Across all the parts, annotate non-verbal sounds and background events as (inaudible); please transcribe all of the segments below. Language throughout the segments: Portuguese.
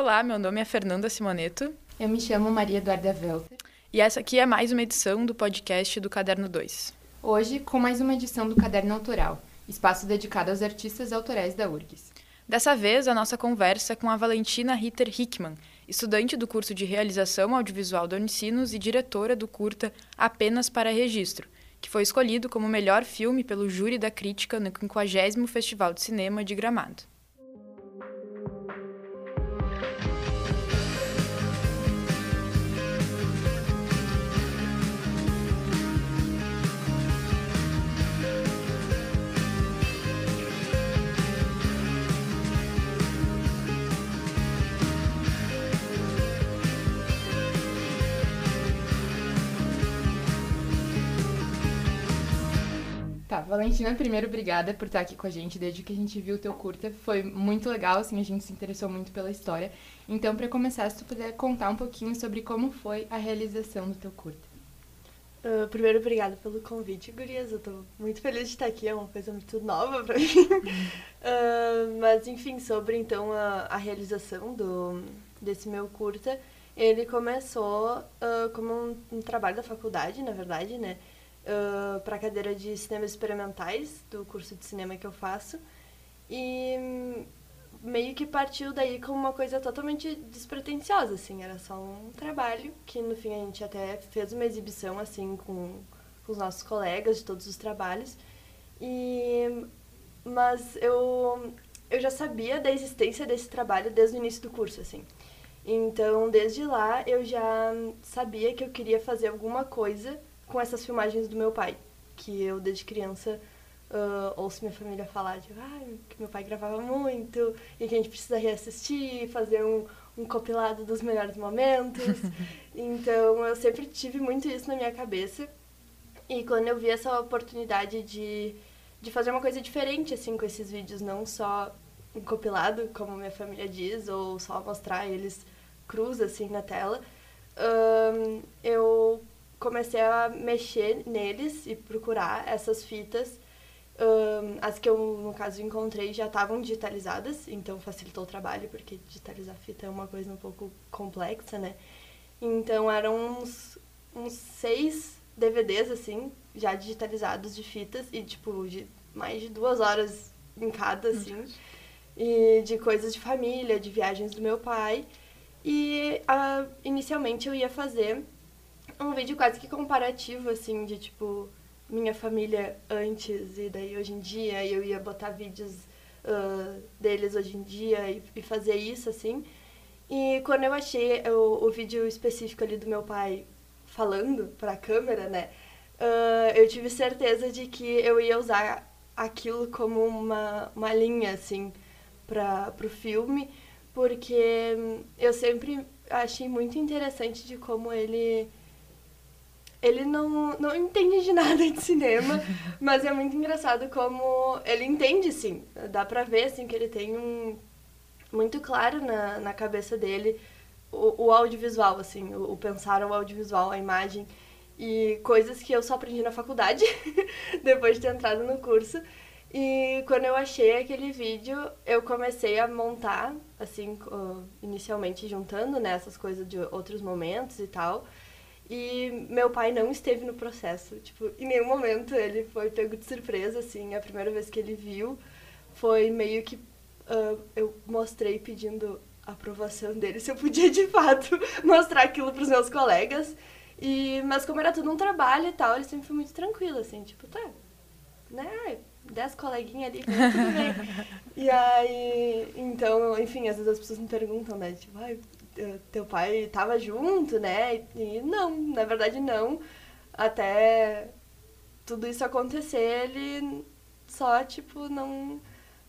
Olá, meu nome é Fernanda Simoneto. Eu me chamo Maria Eduarda Welter. E essa aqui é mais uma edição do podcast do Caderno 2. Hoje, com mais uma edição do Caderno Autoral, espaço dedicado aos artistas autorais da URGS. Dessa vez, a nossa conversa é com a Valentina Ritter Hickman, estudante do curso de Realização Audiovisual da Unicinos e diretora do curta Apenas para Registro, que foi escolhido como melhor filme pelo júri da crítica no 50º Festival de Cinema de Gramado. thank you Tá, Valentina, primeiro, obrigada por estar aqui com a gente desde que a gente viu o teu curta. Foi muito legal, assim, a gente se interessou muito pela história. Então, para começar, se tu puder contar um pouquinho sobre como foi a realização do teu curta. Uh, primeiro, obrigada pelo convite, Gurias. Eu tô muito feliz de estar aqui, é uma coisa muito nova pra mim. uh, (laughs) mas, enfim, sobre então a, a realização do, desse meu curta, ele começou uh, como um, um trabalho da faculdade, na verdade, né? Uh, para a cadeira de cinemas experimentais do curso de cinema que eu faço. E meio que partiu daí como uma coisa totalmente despretensiosa, assim, era só um trabalho que no fim a gente até fez uma exibição assim com, com os nossos colegas de todos os trabalhos. E mas eu eu já sabia da existência desse trabalho desde o início do curso, assim. Então, desde lá eu já sabia que eu queria fazer alguma coisa com essas filmagens do meu pai, que eu desde criança uh, ouço minha família falar de ah, que meu pai gravava muito e que a gente precisa reassistir, fazer um, um compilado dos melhores momentos. (laughs) então eu sempre tive muito isso na minha cabeça. E quando eu vi essa oportunidade de, de fazer uma coisa diferente assim com esses vídeos, não só um compilado, como minha família diz, ou só mostrar eles cruz assim na tela, um, eu comecei a mexer neles e procurar essas fitas. Um, as que eu, no caso, encontrei já estavam digitalizadas, então facilitou o trabalho, porque digitalizar fita é uma coisa um pouco complexa, né? Então eram uns, uns seis DVDs, assim, já digitalizados de fitas, e tipo, de mais de duas horas em cada, assim. E de coisas de família, de viagens do meu pai. E uh, inicialmente eu ia fazer um vídeo quase que comparativo, assim, de tipo, minha família antes e daí hoje em dia, e eu ia botar vídeos uh, deles hoje em dia e, e, fazer isso, assim. E quando eu achei o, o vídeo específico ali do meu pai falando pra câmera, né, uh, eu tive certeza de que eu ia usar aquilo como uma, uma linha, assim, pra, pro filme, porque eu sempre achei muito interessante de como ele ele não, não entende de (laughs) nada de cinema, mas é muito engraçado como ele entende, sim. Dá pra ver, assim, que ele tem um... Muito claro na, na cabeça dele o, o audiovisual, assim, o, o pensar o audiovisual, a imagem. E coisas que eu só aprendi na faculdade, (laughs) depois de ter entrado no curso. E quando eu achei aquele vídeo, eu comecei a montar, assim, inicialmente juntando, né, essas coisas de outros momentos e tal. E meu pai não esteve no processo. Tipo, em nenhum momento ele foi pego de surpresa, assim. A primeira vez que ele viu foi meio que uh, eu mostrei pedindo a aprovação dele se eu podia de fato (laughs) mostrar aquilo para os meus colegas. E, mas como era tudo um trabalho e tal, ele sempre foi muito tranquilo, assim, tipo, tá, né, dez coleguinhas ali, tudo bem. (laughs) e aí, então, enfim, às vezes as pessoas me perguntam, né, tipo, ai, teu pai estava junto, né? E não, na verdade não. Até tudo isso acontecer, ele só, tipo, não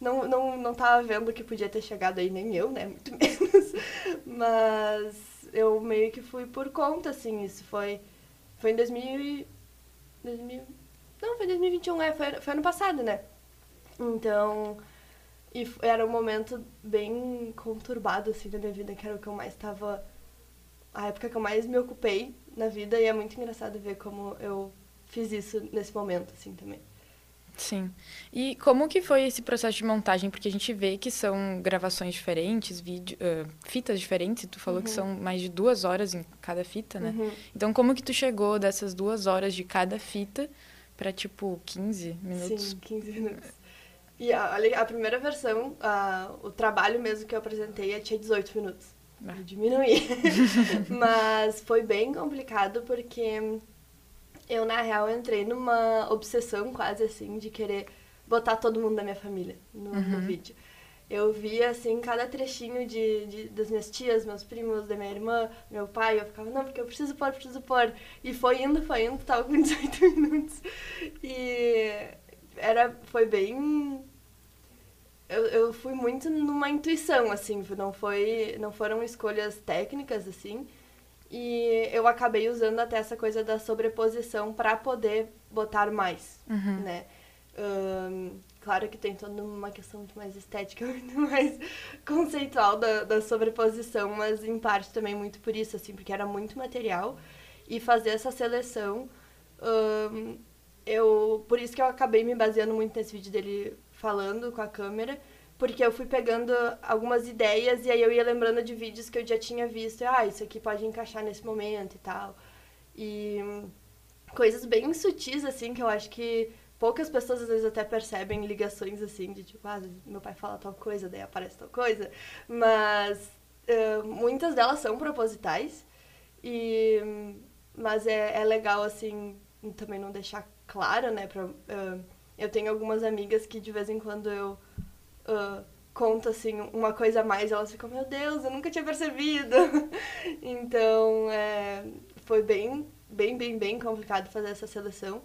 não, não, não tava vendo que podia ter chegado aí, nem eu, né? (laughs) Muito menos. Mas eu meio que fui por conta, assim. Isso foi, foi em 2000, 2000... Não, foi 2021, é. Foi, foi ano passado, né? Então, e era um momento bem conturbado, assim, da minha vida, que era o que eu mais estava... A época que eu mais me ocupei na vida, e é muito engraçado ver como eu fiz isso nesse momento, assim, também. Sim. E como que foi esse processo de montagem? Porque a gente vê que são gravações diferentes, vídeo, uh, fitas diferentes. Tu falou uhum. que são mais de duas horas em cada fita, né? Uhum. Então, como que tu chegou dessas duas horas de cada fita para tipo 15 minutos? Sim, 15 minutos. E a, a primeira versão, a, o trabalho mesmo que eu apresentei, tinha 18 minutos. Ah. Diminuí. (laughs) Mas foi bem complicado porque eu, na real, entrei numa obsessão quase assim de querer botar todo mundo da minha família no, uhum. no vídeo. Eu via, assim, cada trechinho de, de, das minhas tias, meus primos, da minha irmã, meu pai. Eu ficava, não, porque eu preciso pôr, preciso pôr. E foi indo, foi indo, tava com (laughs) 18 minutos. E era, foi bem... Eu, eu fui muito numa intuição, assim, não, foi, não foram escolhas técnicas, assim. E eu acabei usando até essa coisa da sobreposição para poder botar mais, uhum. né? Um, claro que tem toda uma questão muito mais estética, (laughs) muito mais conceitual da, da sobreposição, mas em parte também muito por isso, assim, porque era muito material. E fazer essa seleção, um, eu, por isso que eu acabei me baseando muito nesse vídeo dele falando com a câmera, porque eu fui pegando algumas ideias e aí eu ia lembrando de vídeos que eu já tinha visto. Ah, isso aqui pode encaixar nesse momento e tal. E coisas bem sutis, assim, que eu acho que poucas pessoas às vezes até percebem ligações, assim, de tipo, ah, meu pai fala tal coisa, daí aparece tal coisa. Mas uh, muitas delas são propositais. E, mas é, é legal, assim, também não deixar claro, né? Pra, uh, eu tenho algumas amigas que de vez em quando eu uh, conta assim uma coisa a mais, elas ficam, meu Deus, eu nunca tinha percebido. (laughs) então, é, foi bem, bem, bem, bem complicado fazer essa seleção.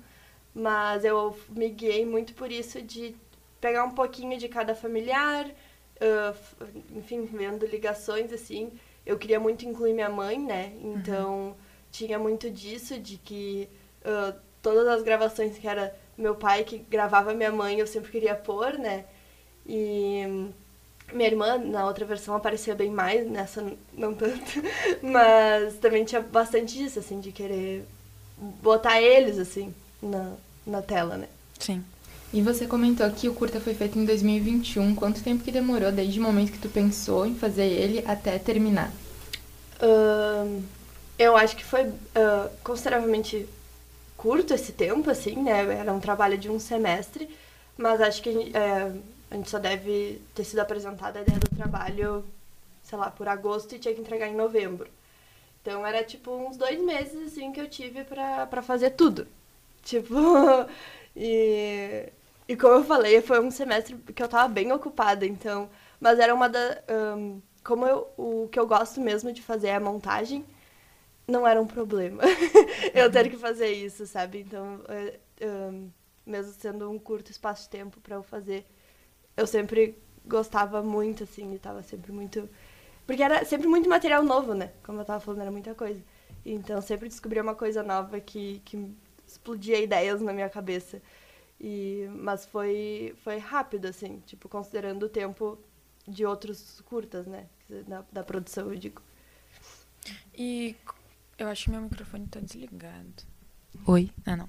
Mas eu me guiei muito por isso de pegar um pouquinho de cada familiar, uh, enfim, vendo ligações assim. Eu queria muito incluir minha mãe, né? Então, uhum. tinha muito disso, de que uh, todas as gravações que era meu pai que gravava minha mãe, eu sempre queria pôr, né? E minha irmã, na outra versão, aparecia bem mais, nessa não tanto. (laughs) Mas também tinha bastante disso, assim, de querer botar eles, assim, na, na tela, né? Sim. E você comentou que o curta foi feito em 2021. Quanto tempo que demorou desde o momento que tu pensou em fazer ele até terminar? Uh, eu acho que foi uh, consideravelmente curto esse tempo, assim, né? Era um trabalho de um semestre, mas acho que uh, a gente só deve ter sido apresentada a ideia do trabalho, sei lá, por agosto e tinha que entregar em novembro. Então era tipo uns dois meses assim que eu tive pra fazer tudo. (laughs) Tipo. e, e como eu falei, foi um semestre que eu tava bem ocupada, então. Mas era uma da. Um, como eu, o que eu gosto mesmo de fazer é a montagem, não era um problema (laughs) eu ter que fazer isso, sabe? Então, um, mesmo sendo um curto espaço de tempo para eu fazer, eu sempre gostava muito, assim, e tava sempre muito. Porque era sempre muito material novo, né? Como eu tava falando, era muita coisa. Então sempre descobria uma coisa nova que, que explodia ideias na minha cabeça. E, mas foi, foi rápido, assim, tipo, considerando o tempo de outros curtas, né? Da, da produção, eu digo. E eu acho que meu microfone tá desligado. Oi? Ah, não.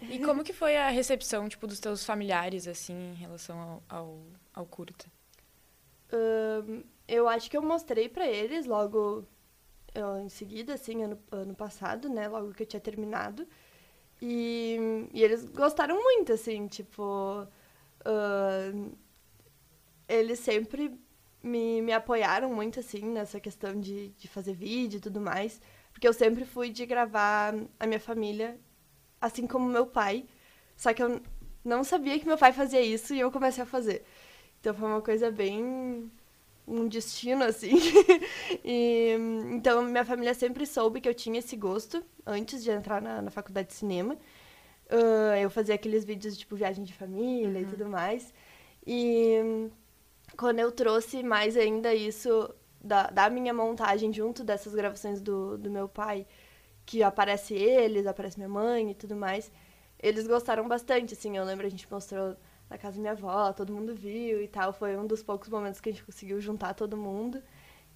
E como que foi a recepção, tipo, dos teus familiares, assim, em relação ao, ao, ao curta? Um, eu acho que eu mostrei para eles logo eu, em seguida, assim, ano, ano passado, né? Logo que eu tinha terminado. E, e eles gostaram muito, assim, tipo... Uh, eles sempre me, me apoiaram muito, assim, nessa questão de, de fazer vídeo e tudo mais. Porque eu sempre fui de gravar a minha família assim como meu pai. Só que eu não sabia que meu pai fazia isso e eu comecei a fazer. Então foi uma coisa bem um destino assim. (laughs) e, então minha família sempre soube que eu tinha esse gosto antes de entrar na, na faculdade de cinema. Uh, eu fazia aqueles vídeos tipo viagem de família uhum. e tudo mais. E quando eu trouxe mais ainda isso da, da minha montagem junto dessas gravações do, do meu pai, que aparece eles, aparece minha mãe e tudo mais. Eles gostaram bastante, assim, eu lembro a gente mostrou na casa da minha avó, todo mundo viu e tal. Foi um dos poucos momentos que a gente conseguiu juntar todo mundo.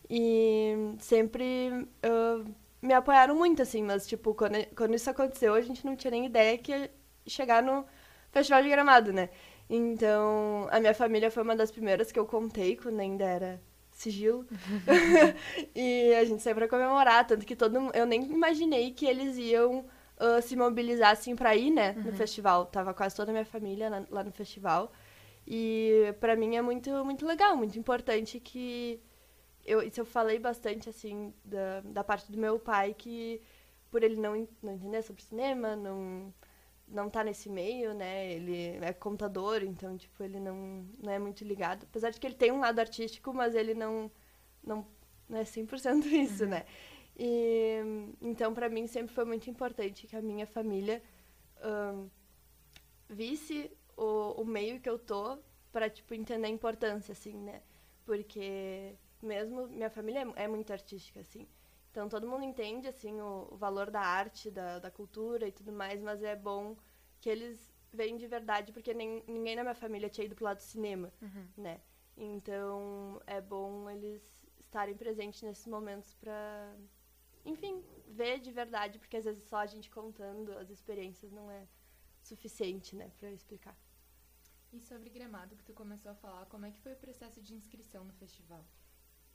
E sempre uh, me apoiaram muito, assim, mas, tipo, quando, quando isso aconteceu, a gente não tinha nem ideia que ia chegar no, Festival de Gramado, né? Então, a minha família foi uma das primeiras que eu contei quando ainda era sigilo. (laughs) e a gente saiu pra comemorar, tanto que todo eu nem imaginei que eles iam uh, se mobilizar assim pra ir, né, no uhum. festival. Tava quase toda a minha família na, lá no festival. E para mim é muito muito legal, muito importante que eu isso eu falei bastante assim da, da parte do meu pai que por ele não não entender sobre cinema, não não tá nesse meio, né? Ele é contador, então, tipo, ele não, não é muito ligado. Apesar de que ele tem um lado artístico, mas ele não, não, não é 100% (laughs) isso, uhum. né? E, então, para mim, sempre foi muito importante que a minha família um, visse o, o meio que eu tô para tipo, entender a importância, assim, né? Porque mesmo minha família é, é muito artística, assim. Então todo mundo entende assim o, o valor da arte, da, da, cultura e tudo mais, mas é bom que eles veem de verdade, porque nem, ninguém na minha família tinha ido pro lado do cinema, uhum. né? Então é bom eles estarem presentes nesses momentos para, enfim, ver de verdade, porque às vezes só a gente contando as experiências não é suficiente, né, para explicar. E sobre Gramado, que tu começou a falar, como é que foi o processo de inscrição no festival?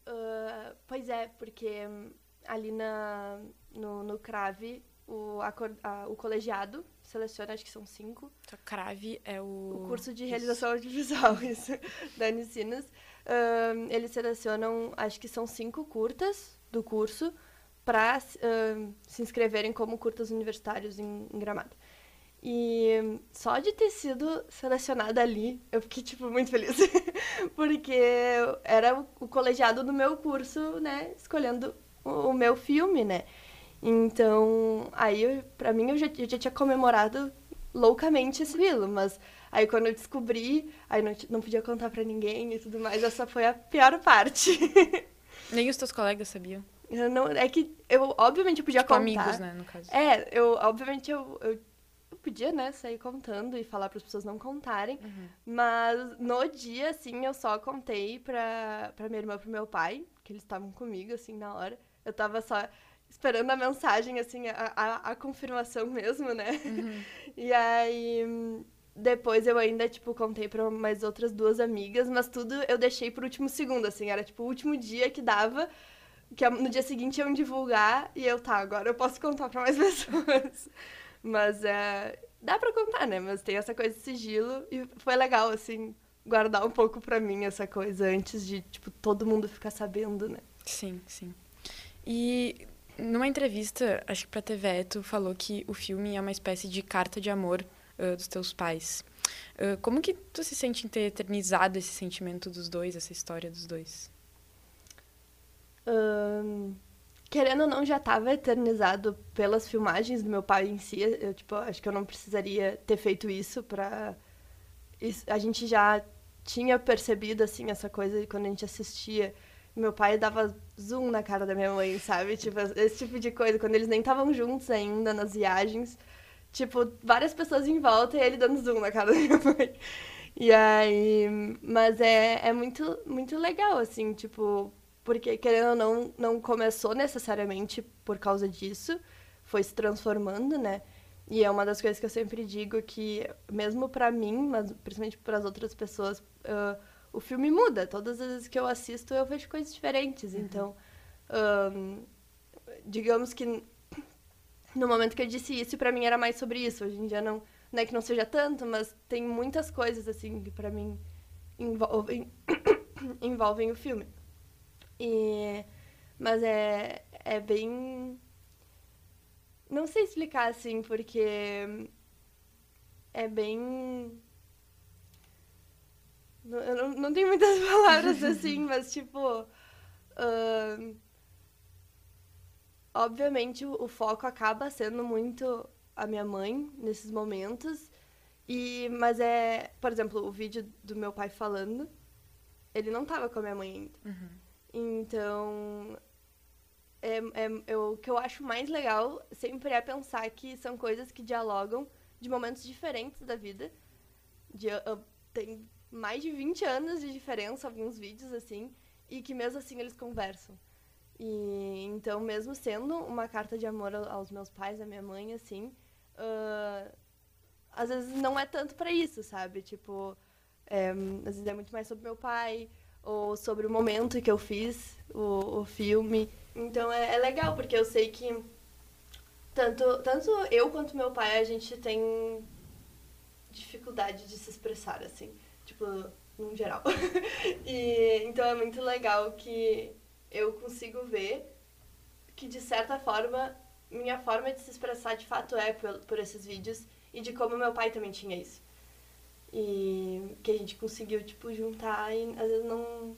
Uh, pois é, porque ali na, no, no CRAVE, o, a, a, o colegiado seleciona, acho que são cinco. Então, CRAVE é o... O curso de realização isso. audiovisual, (laughs) isso, da Unicinos. Um, eles selecionam, acho que são cinco curtas do curso para um, se inscreverem como curtas universitários em, em Gramado. E só de ter sido selecionada ali, eu fiquei, tipo, muito feliz. (laughs) Porque era o colegiado do meu curso, né, escolhendo o, meu filme, né? Então, aí, pra mim, eu já, eu já tinha comemorado loucamente esse vilo, mas aí quando eu descobri, aí não, não podia contar pra ninguém e tudo mais, essa foi a pior parte. (laughs) Nem os teus colegas sabiam? Eu não, é que eu, obviamente, eu podia tipo contar. amigos, né, no caso. É, eu, obviamente, eu, eu, eu podia, né, sair contando e falar para as pessoas não contarem, uhum. mas no dia, assim, eu só contei pra, pra minha irmã e pro meu pai, que eles estavam comigo, assim, na hora. Eu tava só esperando a mensagem, assim, a, a, a confirmação mesmo, né? Uhum. (laughs) E aí, depois eu ainda, tipo, contei pra mais outras duas amigas, mas tudo eu deixei pro último segundo, assim, era, tipo, o último dia que dava, que no dia seguinte iam divulgar, e eu, tá, agora eu posso contar pra mais (laughs) pessoas. mas, é, dá pra contar, né? Mas tem essa coisa de sigilo, e foi legal, assim, guardar um pouco pra mim essa coisa, antes de, tipo, todo mundo ficar sabendo, né? Sim, sim. E numa entrevista, acho que pra TV, tu falou que o filme é uma espécie de carta de amor uh, dos teus pais. Uh, como que tu se sente em ter eternizado esse sentimento dos dois, essa história dos dois? Um, querendo ou não, já estava eternizado pelas filmagens do meu pai em si. Eu, tipo, acho que eu não precisaria ter feito isso. Isso, a gente já tinha percebido, assim, essa coisa quando a gente assistia meu pai dava zoom na cara da minha mãe, sabe? Tipo, esse tipo de coisa, quando eles nem estavam juntos ainda nas viagens. Tipo, várias pessoas em volta e ele dando zoom na cara da minha (laughs) mãe. E aí. Mas é, é muito, muito legal, assim, tipo. Porque, querendo ou não, não começou necessariamente por causa disso. Foi se transformando, né? E é uma das coisas que eu sempre digo que, mesmo para mim, mas principalmente para as outras pessoas. Uh, o filme muda. Todas as vezes que eu assisto, eu vejo coisas diferentes. Uhum. Então, digamos que no momento que eu disse isso, para mim era mais sobre isso. Hoje em dia não, não é que não seja tanto, mas tem muitas coisas assim que para mim envolvem, (coughs) envolvem o filme. E, mas é, é bem. Não sei explicar assim, porque é bem eu não, não tenho muitas (laughs) palavras assim, mas tipo. Uh, obviamente o, o, foco acaba sendo muito a minha mãe nesses momentos. E, mas é, por exemplo, o vídeo do meu pai falando, ele não tava com a minha mãe ainda. Uhum. Então, é, é, eu, o que eu acho mais legal sempre é pensar que são coisas que dialogam de momentos diferentes da vida. De, uh, tem mais de 20 anos de diferença, alguns vídeos assim, e que mesmo assim eles conversam. E então, mesmo sendo uma carta de amor aos meus pais, à minha mãe, assim, uh, às vezes não é tanto para isso, sabe? Tipo, é, às vezes é muito mais sobre meu pai, ou sobre o momento que eu fiz o, o filme. Então é, é legal, porque eu sei que tanto, tanto eu quanto meu pai, a gente tem dificuldade de se expressar, assim. Tipo, num geral. (laughs) e, então é muito legal que eu consigo ver que, de certa forma, minha forma de se expressar de fato é por, por esses vídeos e de como meu pai também tinha isso. E que a gente conseguiu, tipo, juntar e às vezes não.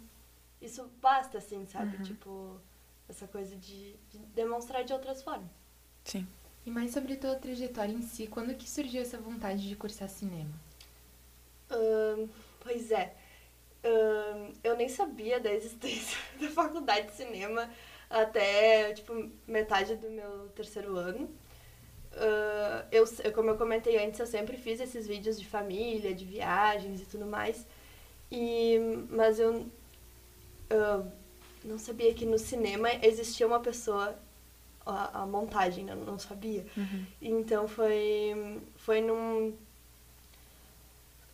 Isso basta, assim, sabe? Uhum. Tipo, essa coisa de, de, demonstrar de outras formas. Sim. E mais sobre tua trajetória em si, quando que surgiu essa vontade de cursar cinema? Pois é. Eu nem sabia da existência (laughs) da faculdade de cinema até, tipo, metade do meu terceiro ano. Uh, eu, como eu comentei antes, eu sempre fiz esses vídeos de família, de viagens e tudo mais. E, mas eu uh, não sabia que no cinema existia uma pessoa, a, a montagem, né? não sabia. Uhum. Então foi, foi num.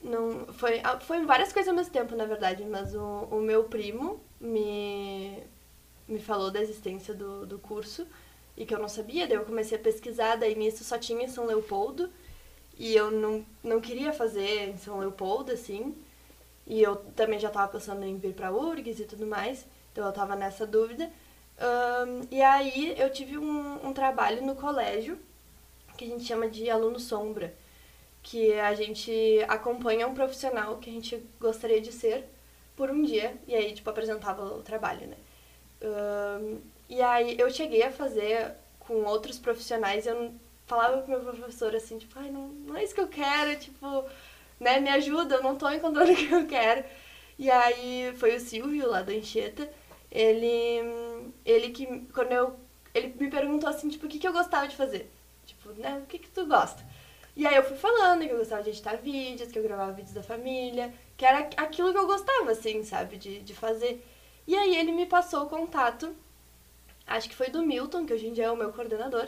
Num foi, ah, foi várias coisas ao mesmo tempo, na verdade, mas o, o meu primo me, me falou da existência do, do curso e que eu não sabia, daí eu comecei a pesquisar, daí nisso só tinha em São Leopoldo, e eu não, não queria fazer em São Leopoldo, assim, e eu também já estava pensando em vir para URGS e tudo mais, então eu estava nessa dúvida. Um, e aí eu tive um, um trabalho no colégio, que a gente chama de aluno sombra, que a gente acompanha um profissional que a gente gostaria de ser por um dia, e aí, tipo, apresentava o trabalho, né? Um, e aí eu cheguei a fazer com outros profissionais, eu falava pro meu professor assim, tipo, ai, não, não é isso que eu quero, tipo, né, me ajuda, eu não tô encontrando (laughs) o que eu quero. E aí foi o Silvio lá da Encheta, ele, ele que, quando eu, ele me perguntou assim, tipo, o que, que eu gostava de fazer? Tipo, né, o que que tu gosta? E aí eu fui falando que eu gostava de editar vídeos, que eu gravava vídeos da família, que era aquilo que eu gostava, assim, sabe, de, de fazer. E aí ele me passou o contato acho que foi do Milton, que hoje em dia é o meu coordenador,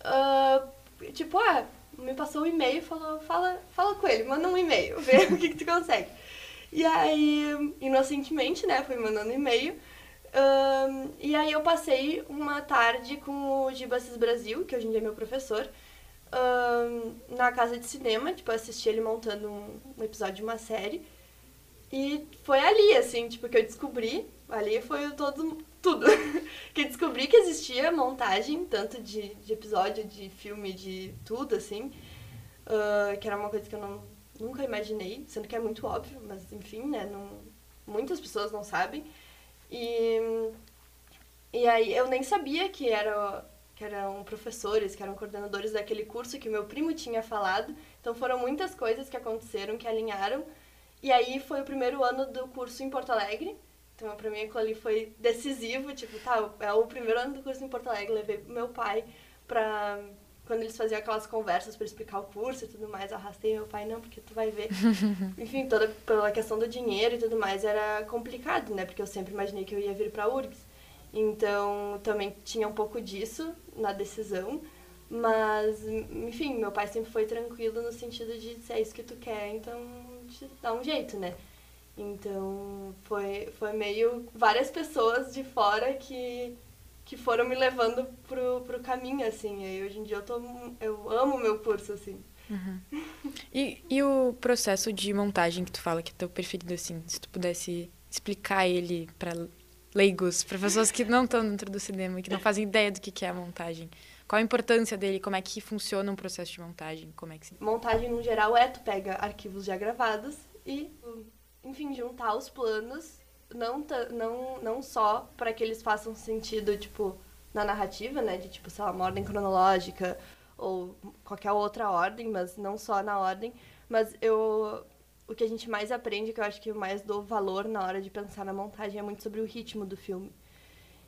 uh, tipo, ah, me passou um e-mail falou, fala, fala com ele, manda um e-mail, (laughs) vê o que, que tu consegue. E aí, inocentemente, né, fui mandando e-mail. Uh, e aí eu passei uma tarde com o Gibassis Brasil, que hoje em dia é meu professor, uh, na casa de cinema, tipo, assisti ele montando um, um episódio de uma série. E foi ali, assim, tipo, que eu descobri, ali foi todo, tudo. (laughs) que descobri que existia montagem, tanto de, de episódio, de filme, de tudo, assim. Uh, que era uma coisa que eu não, nunca imaginei, sendo que é muito óbvio, mas enfim, né? Não, muitas pessoas não sabem. E, e aí eu nem sabia que, era, que eram professores, que eram coordenadores daquele curso que meu primo tinha falado. Então foram muitas coisas que aconteceram, que alinharam. E aí foi o primeiro ano do curso em Porto Alegre, então, pra mim, aquilo ali foi decisivo. Tipo, tá, é o primeiro ano do curso em Porto Alegre. Levei meu pai pra. Quando eles faziam aquelas conversas para explicar o curso e tudo mais, arrastei meu pai, não, porque tu vai ver. (laughs) Enfim, toda pela questão do dinheiro e tudo mais era complicado, né? Porque eu sempre imaginei que eu ia vir pra URGS. Então, também tinha um pouco disso na decisão. Mas, enfim, meu pai sempre foi tranquilo no sentido de se é isso que tu quer, então te dá um jeito, né? Então foi, foi meio várias pessoas de fora que, que foram me levando pro, pro caminho, assim. E hoje em dia eu, tô, eu amo meu curso, assim. Uhum. E, e o processo de montagem que tu fala que é teu preferido, assim, se tu pudesse explicar ele para leigos, para pessoas que não estão dentro do cinema, que não fazem ideia do que é a montagem. Qual a importância dele? Como é que funciona um processo de montagem? Como é que se... Montagem, no geral, é tu pega arquivos já gravados e enfim, juntar os planos, não, não, não só para que eles façam sentido, tipo, na narrativa, né, de, tipo, sei lá, uma ordem cronológica ou qualquer outra ordem, mas não só na ordem, mas eu o que a gente mais aprende, que eu acho que eu mais dou valor na hora de pensar na montagem é muito sobre o ritmo do filme.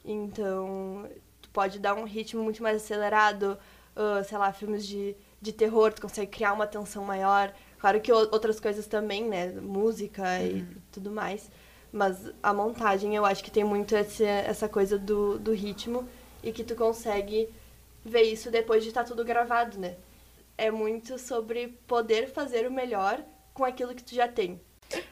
Então, tu pode dar um ritmo muito mais acelerado, uh, sei lá, filmes de, de terror, tu consegue criar uma tensão maior, Claro que outras coisas também, né? Música uhum. e tudo mais. Mas a montagem eu acho que tem muito esse, essa coisa do, do ritmo e que tu consegue ver isso depois de estar tá tudo gravado, né? é muito sobre poder fazer o melhor com aquilo que tu já tem.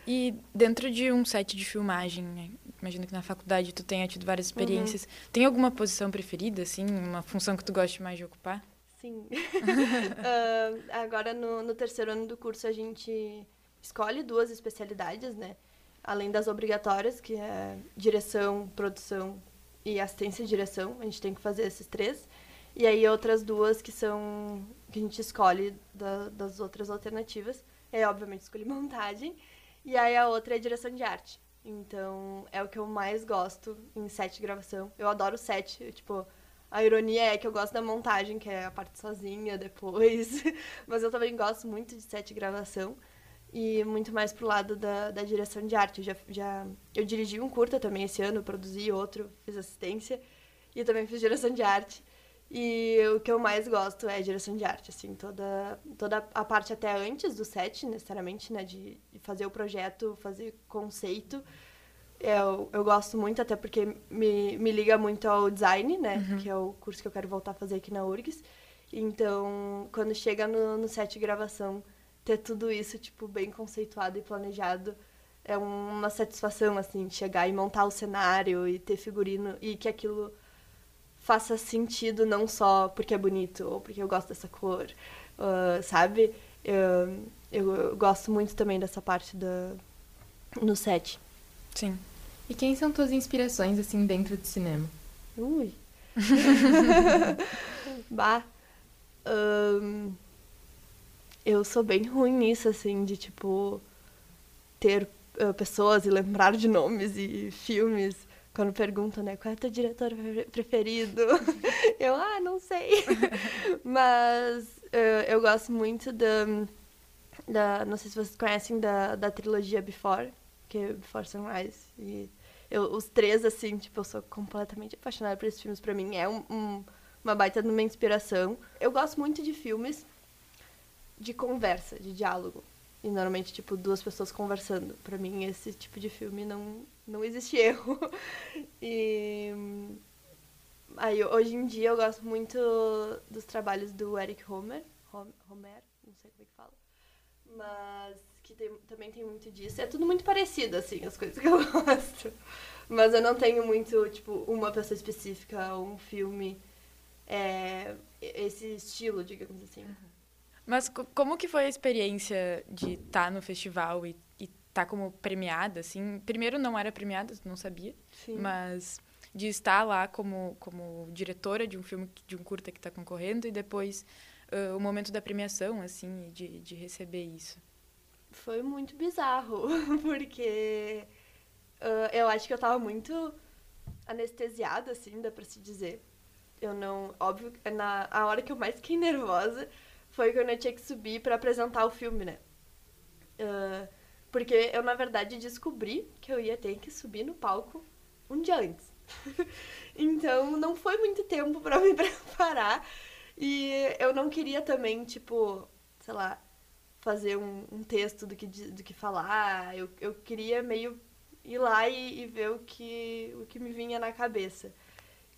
E dentro de um set de filmagem, né? imagino que na faculdade tu tenha tido várias experiências. Uhum. Tem alguma posição preferida, assim, uma função que tu goste mais de ocupar? Sim. uh, (laughs) agora no, no terceiro ano do curso a gente escolhe duas especialidades, né? Além das obrigatórias, que é direção, produção e assistência de direção, a gente tem que fazer esses três. E aí outras duas que são que a gente escolhe da, das outras alternativas. É obviamente escolhi (laughs) montagem. E aí a outra é direção de arte. Então é o que eu mais gosto em set de gravação. Eu adoro set, tipo, a ironia é que eu gosto da montagem, que é a parte sozinha depois. (laughs) Mas eu também gosto muito de set de gravação. E muito mais pro lado da, da direção de arte. Eu, já, já, eu dirigi um curta também esse ano, produzi outro, fiz assistência. E também fiz direção de arte. E o que eu mais gosto é direção de arte, assim, toda, toda a parte até antes do set, necessariamente, né, de, de fazer o projeto, fazer conceito. Eu, eu gosto muito, até porque me, me liga muito ao design, né, uhum. que é o curso que eu quero voltar a fazer aqui na URGS. Então, quando chega no, no set de gravação, ter tudo isso, tipo, bem conceituado e planejado, é uma satisfação, assim, chegar e montar o cenário e ter figurino e que aquilo faça sentido não só porque é bonito ou porque eu gosto dessa cor, uh, sabe? Eu, eu, eu, gosto muito também dessa parte da, no set. Sim. E quem são tuas inspirações, assim, dentro do cinema? Ui. (laughs) bah. Um, eu sou bem ruim nisso, assim, de, tipo, ter uh, pessoas e lembrar de nomes e filmes quando perguntam, né, qual é o teu diretor preferido? (laughs) eu, ah, não sei. (laughs) Mas uh, eu gosto muito da, da. Não sei se vocês conhecem da, da trilogia Before, que é Before Sunrise. E eu, os três, assim, tipo, eu sou completamente apaixonada por esses filmes. Pra mim é um, um, uma baita de uma inspiração. Eu gosto muito de filmes de conversa, de diálogo. E normalmente, tipo, duas pessoas conversando. Pra mim, esse tipo de filme não, não existe erro. (laughs) E aí, hoje em dia eu gosto muito dos trabalhos do Eric Homer, Homer, não sei como é que fala, mas que tem, também tem muito disso. É tudo muito parecido, assim, as coisas que eu (laughs) gosto. Mas eu não tenho muito, tipo, uma pessoa específica ou um filme, é, esse estilo, digamos assim. Mas como que foi a experiência de estar tá no festival e tá como premiada, assim. Primeiro não era premiada, não sabia. Sim. Mas de estar lá como, como diretora de um filme, de um curta que está concorrendo, e depois uh, o momento da premiação, assim, de, de receber isso. Foi muito bizarro, (laughs) porque uh, eu acho que eu estava muito anestesiada, assim, dá pra se dizer. Eu não. Óbvio, na, a hora que eu mais fiquei nervosa foi quando eu tinha que subir para apresentar o filme, né? Uh, porque eu, na verdade, descobri que eu ia ter que subir no palco um dia antes. (laughs) então, não foi muito tempo para me (laughs) preparar. E eu não queria também, tipo, sei lá, fazer um, um texto do que, do que falar. Eu, eu queria meio ir lá e, e, ver o que, o que me vinha na cabeça.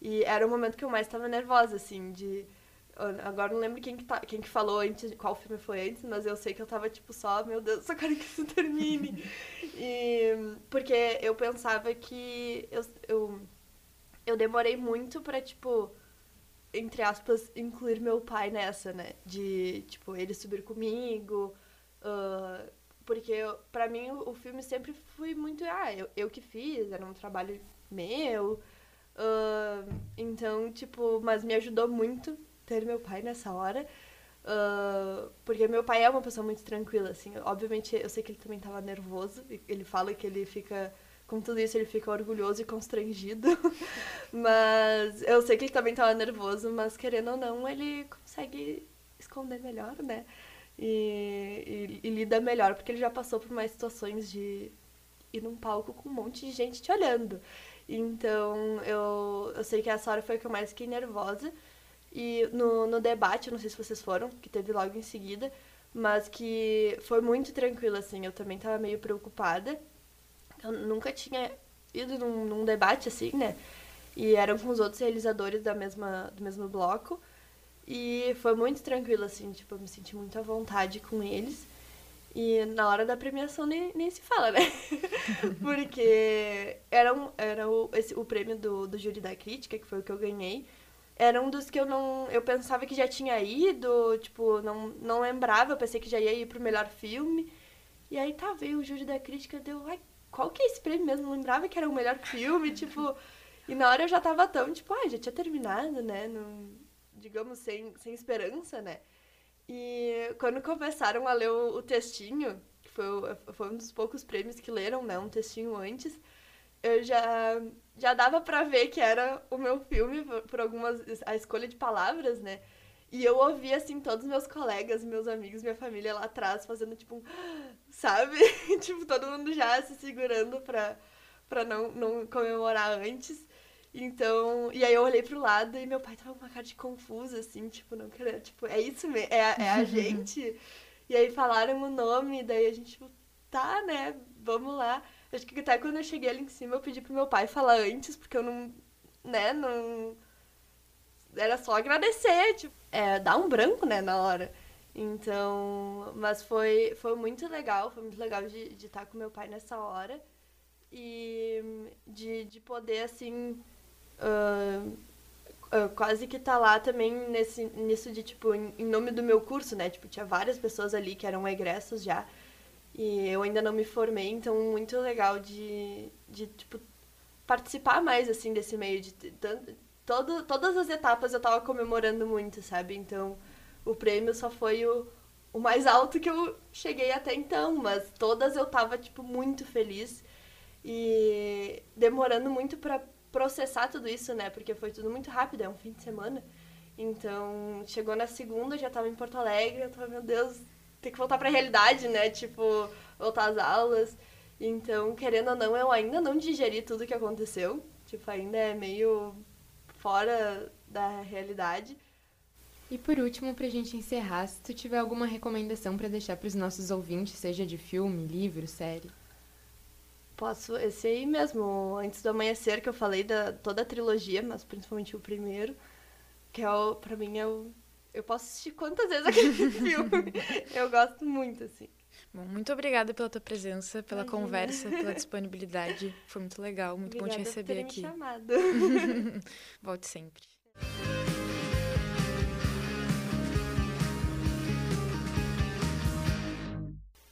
E era o momento que eu mais estava nervosa, assim, de Agora não lembro quem que, tá, quem que falou antes, qual filme foi antes, mas eu sei que eu tava tipo só, meu Deus, (laughs) só quero que isso termine. e, porque eu pensava que eu, eu, eu demorei muito pra, tipo, entre aspas, incluir meu pai nessa, né? De, tipo, ele subir comigo. Uh, porque pra mim o, o, filme sempre foi muito, ah, eu, eu que fiz, era um trabalho meu. Uh, então, tipo, mas me ajudou muito ter meu pai nessa hora. Uh, porque meu pai é uma pessoa muito tranquila, assim. Obviamente, eu sei que ele também estava nervoso. Ele fala que ele fica. Com tudo isso, ele fica orgulhoso e constrangido. (laughs) mas eu sei que ele também estava nervoso, mas querendo ou não, ele consegue esconder melhor, né? E, e, e, lida melhor, porque ele já passou por mais situações de ir num palco com um monte de gente te olhando. Então, eu, eu sei que essa hora foi que eu mais fiquei nervosa. E no, no debate, não sei se vocês foram, que teve logo em seguida, mas que foi muito tranquilo, assim. Eu também tava meio preocupada. Eu nunca tinha ido num, num debate assim, né? E eram com os outros realizadores da mesma, do mesmo bloco. E foi muito tranquilo, assim, tipo, eu me senti muito à vontade com eles. E na hora da premiação nem, nem se fala, né? (laughs) Porque era, um, era o, esse, o prêmio do, do júri da crítica, que foi o que eu ganhei. Era um dos que eu não. Eu pensava que já tinha ido, tipo, não, não lembrava, eu pensei que já ia ir pro melhor filme. E aí tá, veio o júri da crítica, deu, ai, qual que é esse prêmio mesmo? Não lembrava que era o melhor filme, (laughs) tipo. E na hora eu já tava tão, tipo, ai, já tinha terminado, né? Não, digamos, sem, sem esperança, né? E quando começaram a ler o, o textinho, que foi, foi um dos poucos prêmios que leram, né, um textinho antes, eu já, já dava pra ver que era o meu filme por, algumas... a escolha de palavras, né? E eu ouvia, assim, todos os meus colegas, meus amigos, minha família lá atrás fazendo, tipo, um... (gasps) sabe? (laughs) tipo, todo mundo já se segurando pra, pra não, não comemorar antes. Então, e aí eu olhei pro lado e meu pai tava com uma cara de confuso, assim, tipo, não querendo, tipo, é isso mesmo, é, é a (laughs) gente. e aí falaram o nome, daí a gente, tipo, tá, né, vamos lá. Acho que até quando eu cheguei ali em cima eu pedi pro meu pai falar antes, porque eu não, né, não... Era só agradecer, tipo, é, dar um branco, né, na hora. Então, mas foi, foi muito legal, foi muito legal de, de estar com meu pai nessa hora e de, de poder, assim, uh, uh, quase que tá lá também nesse, nisso de, tipo, em, em, nome do meu curso, né? Tipo, tinha várias pessoas ali que eram egressos já. E eu ainda não me formei, então muito legal de, de tipo, participar mais, assim, desse meio. De, de, todo, todas as etapas eu tava comemorando muito, sabe? Então, o prêmio só foi o, o mais alto que eu cheguei até então, mas todas eu tava, tipo, muito feliz e demorando muito para processar tudo isso, né? Porque foi tudo muito rápido, é um fim de semana. Então, chegou na segunda, já tava em Porto Alegre, eu tava, meu Deus, tem que voltar pra realidade, né? Tipo, voltar às aulas. Então, querendo ou não, eu ainda não digeri tudo que aconteceu. Tipo, ainda é meio fora da realidade. E por último, pra gente encerrar, se tu tiver alguma recomendação para deixar para os nossos ouvintes, seja de filme, livro, série. Posso, esse aí mesmo, Antes do Amanhecer, que eu falei da toda a trilogia, mas principalmente o primeiro, que é o, pra mim é o. Eu posso assistir quantas vezes aquele (laughs) filme. Eu gosto muito, assim. Bom, muito obrigada pela tua presença, pela Imagina. conversa, pela disponibilidade. Foi muito legal, muito obrigada bom te receber por aqui. chamado. (laughs) Volte sempre.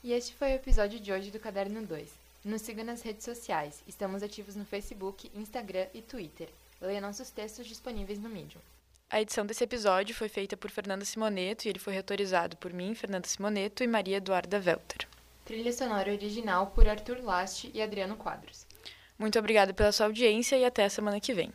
E este foi o episódio de hoje do Caderno 2. Nos siga nas redes sociais. Estamos ativos no Facebook, Instagram e Twitter. Leia nossos textos disponíveis no Medium. A edição desse episódio foi feita por Fernanda Simoneto e ele foi retorizado por mim, Fernanda Simoneto e Maria Eduarda Welter. Trilha sonora original por Arthur Last e Adriano Quadros. Muito obrigada pela sua audiência e até a semana que vem.